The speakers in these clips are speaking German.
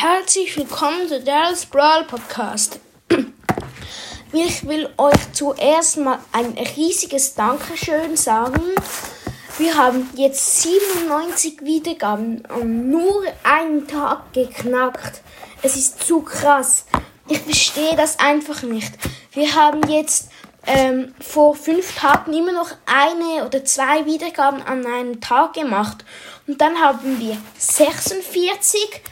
Herzlich willkommen zu Daryl's Brawl Podcast. Ich will euch zuerst mal ein riesiges Dankeschön sagen. Wir haben jetzt 97 Wiedergaben und nur einen Tag geknackt. Es ist zu krass. Ich verstehe das einfach nicht. Wir haben jetzt ähm, vor fünf Tagen immer noch eine oder zwei Wiedergaben an einem Tag gemacht. Und dann haben wir 46,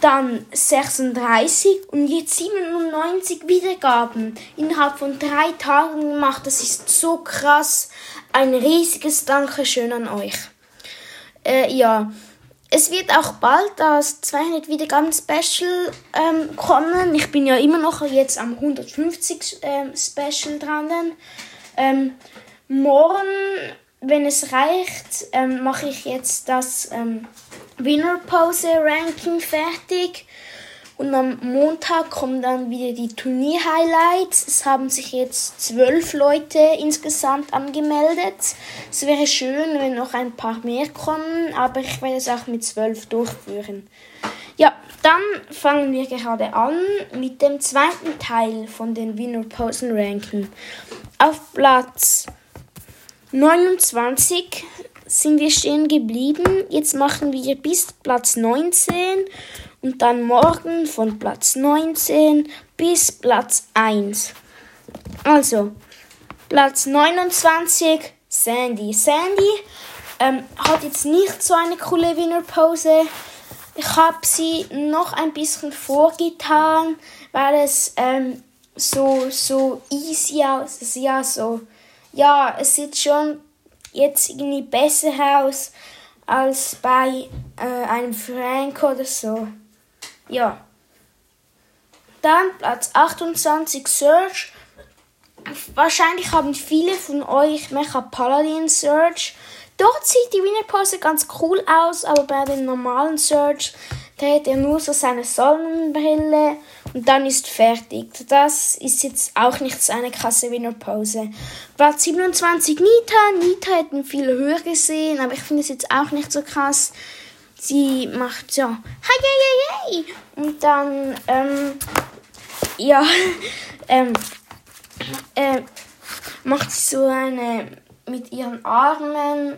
dann 36 und jetzt 97 Wiedergaben innerhalb von drei Tagen gemacht. Das ist so krass. Ein riesiges Dankeschön an euch. Äh, ja, es wird auch bald das 200 Wiedergaben Special ähm, kommen. Ich bin ja immer noch jetzt am 150 ähm, Special dran. Ähm, morgen, wenn es reicht, ähm, mache ich jetzt das ähm, Winner Pose Ranking fertig. Und am Montag kommen dann wieder die Turnier-Highlights. Es haben sich jetzt zwölf Leute insgesamt angemeldet. Es wäre schön, wenn noch ein paar mehr kommen, aber ich werde es auch mit zwölf durchführen. Ja, dann fangen wir gerade an mit dem zweiten Teil von den Winner Posen Ranking. Auf Platz 29 sind wir stehen geblieben. Jetzt machen wir bis Platz 19 und dann morgen von Platz 19 bis Platz 1. Also, Platz 29, Sandy. Sandy ähm, hat jetzt nicht so eine coole Winnerpose. Ich habe sie noch ein bisschen vorgetan, weil es ähm, so, so easy aussieht. Ja, so, ja, es sieht schon jetzt irgendwie besser aus als bei äh, einem Frank oder so. Ja. Dann Platz 28 Search. Wahrscheinlich haben viele von euch Mecha Paladin Search. Dort sieht die Winnerpose ganz cool aus, aber bei den normalen Search dreht er nur so seine Sonnenbrille und dann ist fertig. Das ist jetzt auch nicht so eine krasse Winnerpose. Platz 27 Nita. Nita hätten viele höher gesehen, aber ich finde es jetzt auch nicht so krass sie macht so, hi, hi, hi, Und dann, ähm, ja, ähm, äh, macht sie so eine, mit ihren Armen,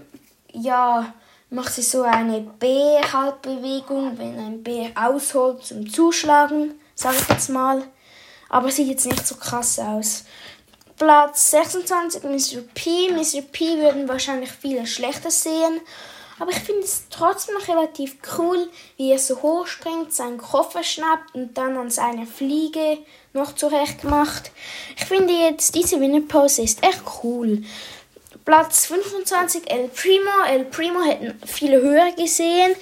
ja, macht sie so eine B-Halbbewegung, wenn ein B ausholt zum Zuschlagen, sage ich jetzt mal. Aber sieht jetzt nicht so krass aus. Platz 26 Mr. P. Mr. P würden wahrscheinlich viele schlechter sehen. Aber ich finde es trotzdem noch relativ cool, wie er so hoch springt, seinen Koffer schnappt und dann an seine Fliege noch zurecht macht. Ich finde jetzt, diese Winnerpose ist echt cool. Platz 25 El Primo. El Primo hätten viele höher gesehen,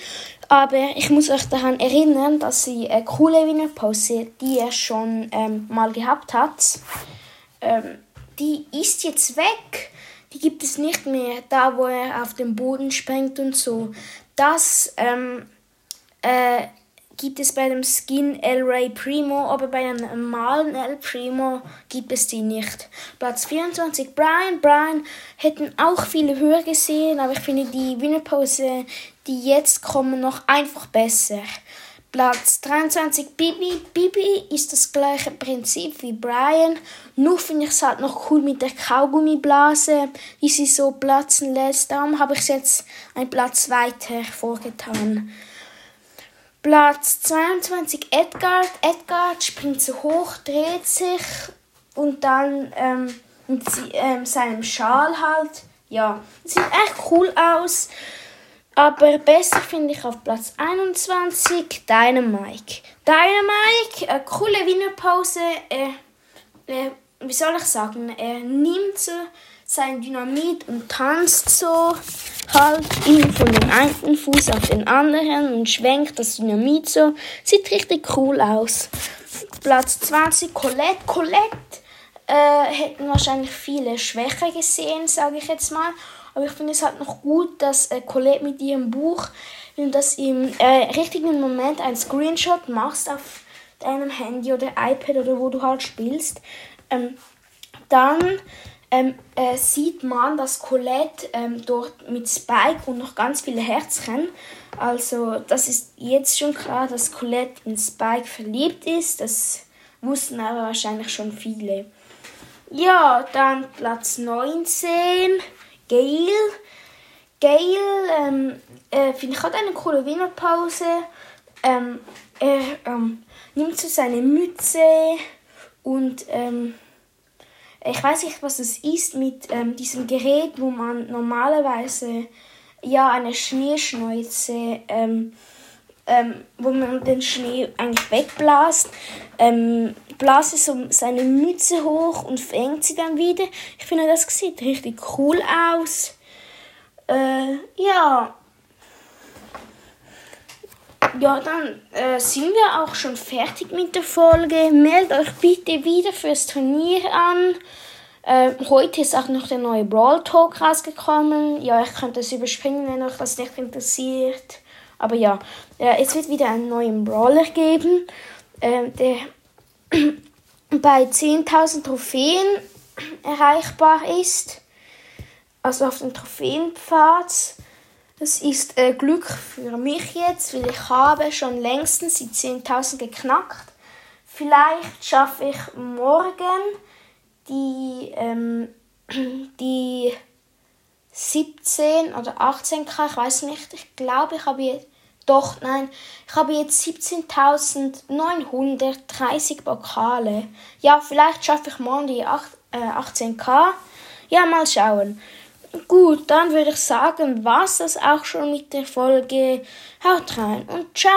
aber ich muss euch daran erinnern, dass sie eine coole Winnerpose, die er schon ähm, mal gehabt hat, ähm, die ist jetzt weg die gibt es nicht mehr, da wo er auf dem Boden springt und so. Das ähm, äh, gibt es bei dem Skin El Rey Primo, aber bei einem normalen El Primo gibt es die nicht. Platz 24 Brian. Brian hätten auch viele höher gesehen, aber ich finde die Winnerpose, die jetzt kommen, noch einfach besser. Platz 23 Bibi. Bibi ist das gleiche Prinzip wie Brian. Nur finde ich es halt noch cool mit der Kaugummiblase, die sie so platzen lässt. Darum habe ich es jetzt einen Platz weiter vorgetan. Platz 22 Edgar. Edgar springt so hoch, dreht sich und dann ähm, mit ähm, seinem Schal halt. Ja, sieht echt cool aus. Aber besser finde ich auf Platz 21 Dynamike. Dynamike, eine coole Winnerpause. Er, er, wie soll ich sagen, er nimmt so sein Dynamit und tanzt so halt ihn von dem einen Fuß auf den anderen und schwenkt das Dynamit so. Sieht richtig cool aus. Platz 20 Colette. Colette äh, hätten wahrscheinlich viele schwächer gesehen, sage ich jetzt mal. Aber ich finde es halt noch gut, dass äh, Colette mit ihrem Buch, wenn du das im äh, richtigen Moment einen Screenshot machst auf deinem Handy oder iPad oder wo du halt spielst, ähm, dann äh, ähm, äh, sieht man, dass Colette ähm, dort mit Spike und noch ganz viele Herzchen, also das ist jetzt schon klar, dass Colette in Spike verliebt ist, das wussten aber wahrscheinlich schon viele. Ja, dann Platz 19, Gail. Gail ähm, äh, finde ich hat eine coole Winterpause. Ähm, er ähm, nimmt so seine Mütze und ähm, ich weiß nicht, was es ist mit ähm, diesem Gerät, wo man normalerweise ja eine Schneeschneuze, ähm, wo man den Schnee eigentlich wegblasst, ähm, blase so seine Mütze hoch und fängt sie dann wieder. Ich finde, das sieht richtig cool aus. Äh, ja. Ja, dann äh, sind wir auch schon fertig mit der Folge. Meldet euch bitte wieder fürs Turnier an. Äh, heute ist auch noch der neue Brawl Talk rausgekommen. Ja, ich könnte das überspringen, wenn euch das nicht interessiert. Aber ja, äh, es wird wieder einen neuen Brawler geben, äh, der bei 10.000 Trophäen erreichbar ist. Also auf dem Trophäenpfad. Das ist äh, Glück für mich jetzt, weil ich habe schon längstens die 10.000 geknackt. Vielleicht schaffe ich morgen die, ähm, die 17 oder 18k, ich weiß nicht. Ich glaube, ich habe jetzt, doch, nein, ich habe jetzt 17.930 Pokale. Ja, vielleicht schaffe ich morgen die 8, äh, 18k. Ja, mal schauen. Gut, dann würde ich sagen, war es das auch schon mit der Folge. Haut rein und ciao.